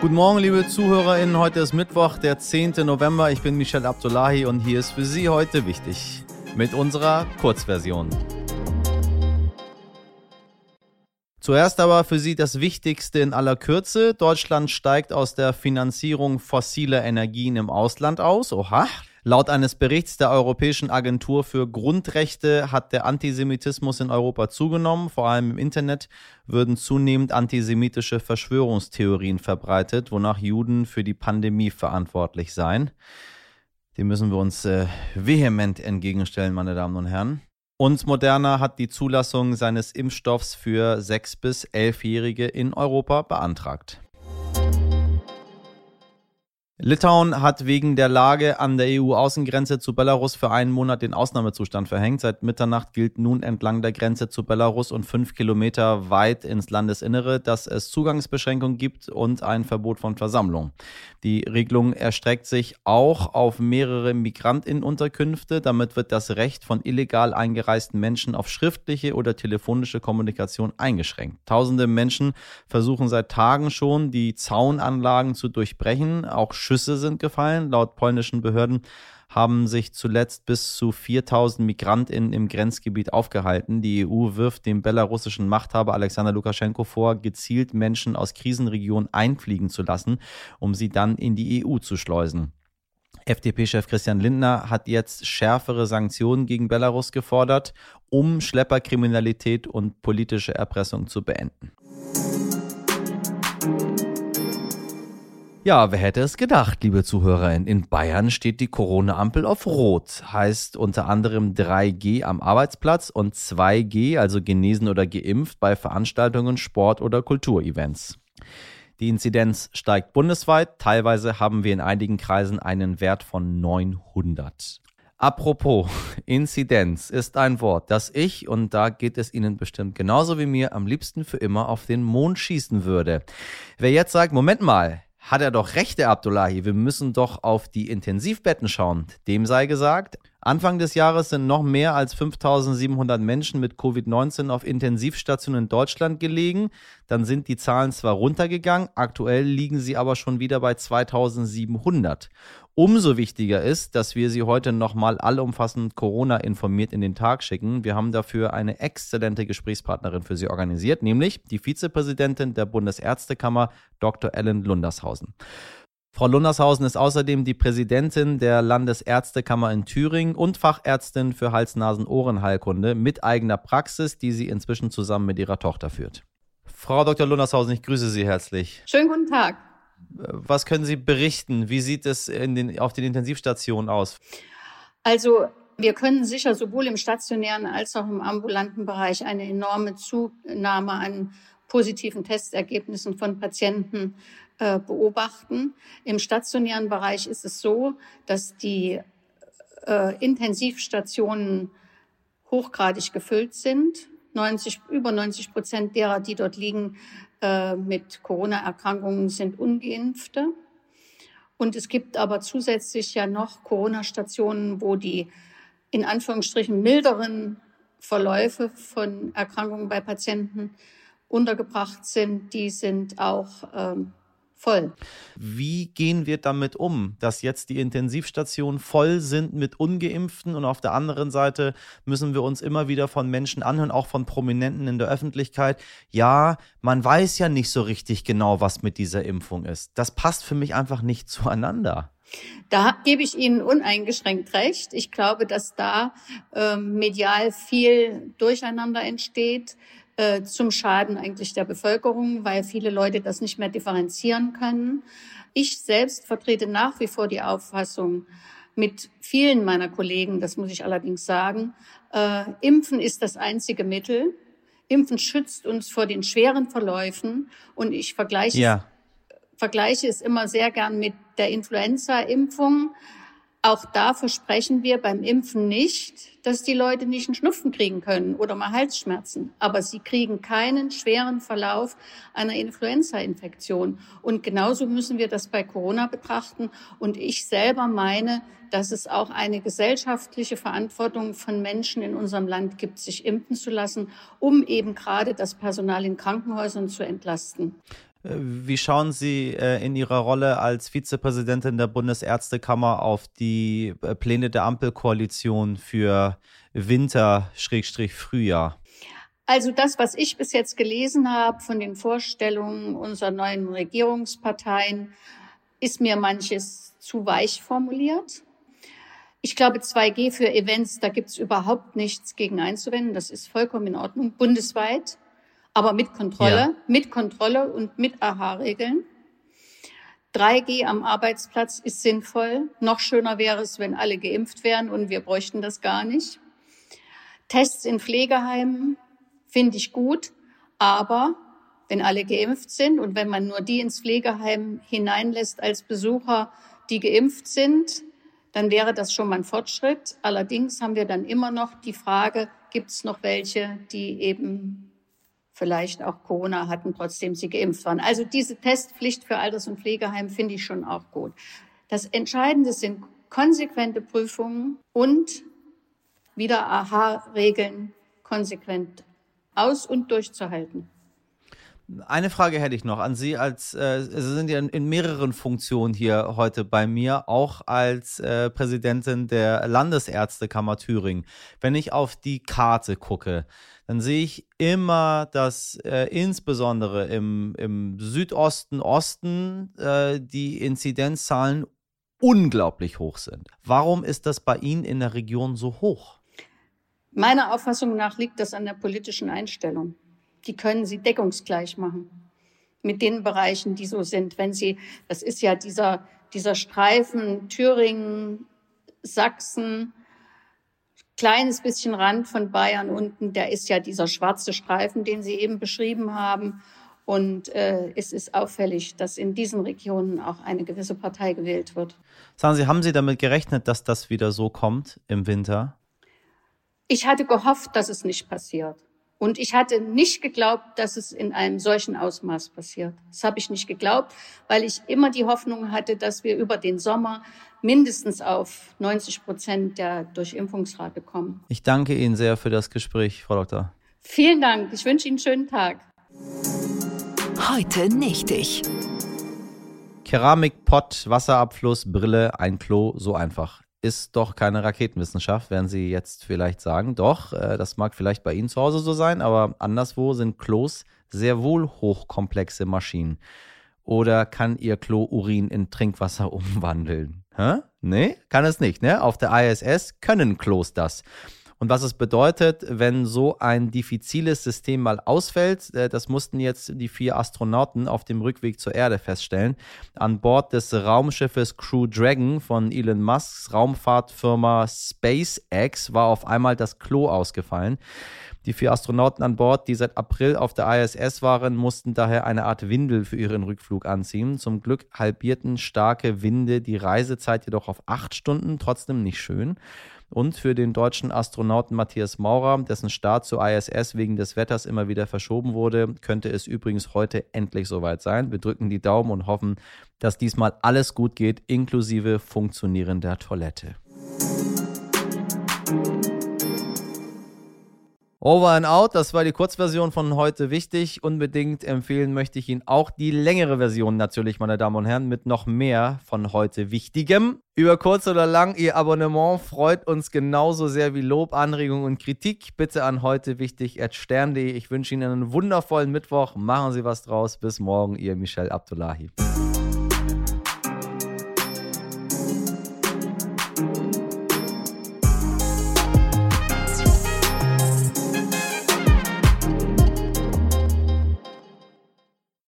Guten Morgen, liebe ZuhörerInnen. Heute ist Mittwoch, der 10. November. Ich bin Michel Abdullahi und hier ist für Sie heute wichtig mit unserer Kurzversion. Zuerst aber für Sie das Wichtigste in aller Kürze. Deutschland steigt aus der Finanzierung fossiler Energien im Ausland aus. Oha. Laut eines Berichts der Europäischen Agentur für Grundrechte hat der Antisemitismus in Europa zugenommen. Vor allem im Internet würden zunehmend antisemitische Verschwörungstheorien verbreitet, wonach Juden für die Pandemie verantwortlich seien. Dem müssen wir uns äh, vehement entgegenstellen, meine Damen und Herren. Und Moderna hat die Zulassung seines Impfstoffs für 6- bis 11-Jährige in Europa beantragt. Litauen hat wegen der Lage an der EU-Außengrenze zu Belarus für einen Monat den Ausnahmezustand verhängt. Seit Mitternacht gilt nun entlang der Grenze zu Belarus und fünf Kilometer weit ins Landesinnere, dass es Zugangsbeschränkungen gibt und ein Verbot von Versammlungen. Die Regelung erstreckt sich auch auf mehrere Migrantinnenunterkünfte. Damit wird das Recht von illegal eingereisten Menschen auf schriftliche oder telefonische Kommunikation eingeschränkt. Tausende Menschen versuchen seit Tagen schon, die Zaunanlagen zu durchbrechen. Auch Schüsse sind gefallen. Laut polnischen Behörden haben sich zuletzt bis zu 4000 Migrantinnen im Grenzgebiet aufgehalten. Die EU wirft dem belarussischen Machthaber Alexander Lukaschenko vor, gezielt Menschen aus Krisenregionen einfliegen zu lassen, um sie dann in die EU zu schleusen. FDP-Chef Christian Lindner hat jetzt schärfere Sanktionen gegen Belarus gefordert, um Schlepperkriminalität und politische Erpressung zu beenden. Ja, wer hätte es gedacht, liebe Zuhörerinnen? In Bayern steht die Corona-Ampel auf Rot. Heißt unter anderem 3G am Arbeitsplatz und 2G, also genesen oder geimpft, bei Veranstaltungen, Sport- oder Kulturevents. Die Inzidenz steigt bundesweit. Teilweise haben wir in einigen Kreisen einen Wert von 900. Apropos, Inzidenz ist ein Wort, das ich, und da geht es Ihnen bestimmt genauso wie mir, am liebsten für immer auf den Mond schießen würde. Wer jetzt sagt, Moment mal, hat er doch recht, der Abdullahi. Wir müssen doch auf die Intensivbetten schauen. Dem sei gesagt, Anfang des Jahres sind noch mehr als 5700 Menschen mit Covid-19 auf Intensivstationen in Deutschland gelegen. Dann sind die Zahlen zwar runtergegangen, aktuell liegen sie aber schon wieder bei 2700. Umso wichtiger ist, dass wir Sie heute nochmal allumfassend Corona informiert in den Tag schicken. Wir haben dafür eine exzellente Gesprächspartnerin für Sie organisiert, nämlich die Vizepräsidentin der Bundesärztekammer, Dr. Ellen Lundershausen. Frau Lundershausen ist außerdem die Präsidentin der Landesärztekammer in Thüringen und Fachärztin für Hals-Nasen-Ohren-Heilkunde mit eigener Praxis, die sie inzwischen zusammen mit ihrer Tochter führt. Frau Dr. Lundershausen, ich grüße Sie herzlich. Schönen guten Tag. Was können Sie berichten? Wie sieht es den, auf den Intensivstationen aus? Also wir können sicher sowohl im stationären als auch im ambulanten Bereich eine enorme Zunahme an positiven Testergebnissen von Patienten äh, beobachten. Im stationären Bereich ist es so, dass die äh, Intensivstationen hochgradig gefüllt sind. 90, über 90 Prozent derer, die dort liegen äh, mit Corona-Erkrankungen, sind ungeimpfte. Und es gibt aber zusätzlich ja noch Corona-Stationen, wo die in Anführungsstrichen milderen Verläufe von Erkrankungen bei Patienten untergebracht sind. Die sind auch ähm, voll. Wie gehen wir damit um, dass jetzt die Intensivstationen voll sind mit ungeimpften und auf der anderen Seite müssen wir uns immer wieder von Menschen anhören, auch von Prominenten in der Öffentlichkeit. Ja, man weiß ja nicht so richtig genau, was mit dieser Impfung ist. Das passt für mich einfach nicht zueinander. Da gebe ich Ihnen uneingeschränkt recht. Ich glaube, dass da äh, medial viel Durcheinander entsteht. Äh, zum Schaden eigentlich der Bevölkerung, weil viele Leute das nicht mehr differenzieren können. Ich selbst vertrete nach wie vor die Auffassung, mit vielen meiner Kollegen, das muss ich allerdings sagen, äh, Impfen ist das einzige Mittel. Impfen schützt uns vor den schweren Verläufen und ich vergleiche, ja. vergleiche es immer sehr gern mit der Influenza-Impfung. Auch da versprechen wir beim Impfen nicht, dass die Leute nicht einen Schnupfen kriegen können oder mal Halsschmerzen. Aber sie kriegen keinen schweren Verlauf einer Influenza-Infektion. Und genauso müssen wir das bei Corona betrachten. Und ich selber meine, dass es auch eine gesellschaftliche Verantwortung von Menschen in unserem Land gibt, sich impfen zu lassen, um eben gerade das Personal in Krankenhäusern zu entlasten. Wie schauen Sie äh, in Ihrer Rolle als Vizepräsidentin der Bundesärztekammer auf die äh, Pläne der Ampelkoalition für Winter-Frühjahr? Also das, was ich bis jetzt gelesen habe von den Vorstellungen unserer neuen Regierungsparteien, ist mir manches zu weich formuliert. Ich glaube, 2G für Events, da gibt es überhaupt nichts gegen einzuwenden. Das ist vollkommen in Ordnung, bundesweit aber mit Kontrolle, ja. mit Kontrolle und mit AHA-Regeln. 3G am Arbeitsplatz ist sinnvoll. Noch schöner wäre es, wenn alle geimpft wären und wir bräuchten das gar nicht. Tests in Pflegeheimen finde ich gut, aber wenn alle geimpft sind und wenn man nur die ins Pflegeheim hineinlässt als Besucher, die geimpft sind, dann wäre das schon mal ein Fortschritt. Allerdings haben wir dann immer noch die Frage, gibt es noch welche, die eben vielleicht auch Corona hatten, trotzdem sie geimpft waren. Also diese Testpflicht für Alters- und Pflegeheim finde ich schon auch gut. Das Entscheidende sind konsequente Prüfungen und wieder AHA-Regeln konsequent aus und durchzuhalten. Eine Frage hätte ich noch an Sie als, äh, Sie sind ja in, in, mehreren Funktionen hier heute bei mir, auch als äh, Präsidentin der Landesärztekammer Thüringen. Wenn ich auf die Karte gucke, dann sehe ich immer, dass äh, insbesondere im, im Südosten, Osten äh, die Inzidenzzahlen unglaublich hoch sind. Warum ist das bei Ihnen in der Region so hoch? Meiner Auffassung nach liegt das an der politischen Einstellung. Die können Sie deckungsgleich machen mit den Bereichen, die so sind. Wenn Sie, das ist ja dieser, dieser Streifen Thüringen, Sachsen, kleines bisschen Rand von Bayern unten, der ist ja dieser schwarze Streifen, den Sie eben beschrieben haben. Und äh, es ist auffällig, dass in diesen Regionen auch eine gewisse Partei gewählt wird. Sagen Sie, haben Sie damit gerechnet, dass das wieder so kommt im Winter? Ich hatte gehofft, dass es nicht passiert. Und ich hatte nicht geglaubt, dass es in einem solchen Ausmaß passiert. Das habe ich nicht geglaubt, weil ich immer die Hoffnung hatte, dass wir über den Sommer mindestens auf 90 Prozent der Durchimpfungsrate kommen. Ich danke Ihnen sehr für das Gespräch, Frau Doktor. Vielen Dank. Ich wünsche Ihnen einen schönen Tag. Heute nicht ich. Keramik, Pott, Wasserabfluss, Brille, ein Klo, so einfach ist doch keine Raketenwissenschaft, werden Sie jetzt vielleicht sagen. Doch, äh, das mag vielleicht bei Ihnen zu Hause so sein, aber anderswo sind Klos sehr wohl hochkomplexe Maschinen. Oder kann Ihr Klo Urin in Trinkwasser umwandeln? Hä? Nee, kann es nicht, ne? Auf der ISS können Klos das. Und was es bedeutet, wenn so ein diffiziles System mal ausfällt, äh, das mussten jetzt die vier Astronauten auf dem Rückweg zur Erde feststellen. An Bord des Raumschiffes Crew Dragon von Elon Musks Raumfahrtfirma SpaceX war auf einmal das Klo ausgefallen. Die vier Astronauten an Bord, die seit April auf der ISS waren, mussten daher eine Art Windel für ihren Rückflug anziehen. Zum Glück halbierten starke Winde die Reisezeit jedoch auf acht Stunden, trotzdem nicht schön und für den deutschen Astronauten Matthias Maurer, dessen Start zur ISS wegen des Wetters immer wieder verschoben wurde, könnte es übrigens heute endlich soweit sein. Wir drücken die Daumen und hoffen, dass diesmal alles gut geht, inklusive funktionierender Toilette. Over and out, das war die Kurzversion von heute wichtig. Unbedingt empfehlen möchte ich Ihnen auch die längere Version natürlich, meine Damen und Herren, mit noch mehr von heute Wichtigem. Über kurz oder lang, Ihr Abonnement freut uns genauso sehr wie Lob, Anregung und Kritik. Bitte an heute wichtig stern.de. Ich wünsche Ihnen einen wundervollen Mittwoch. Machen Sie was draus. Bis morgen, Ihr Michel Abdullahi.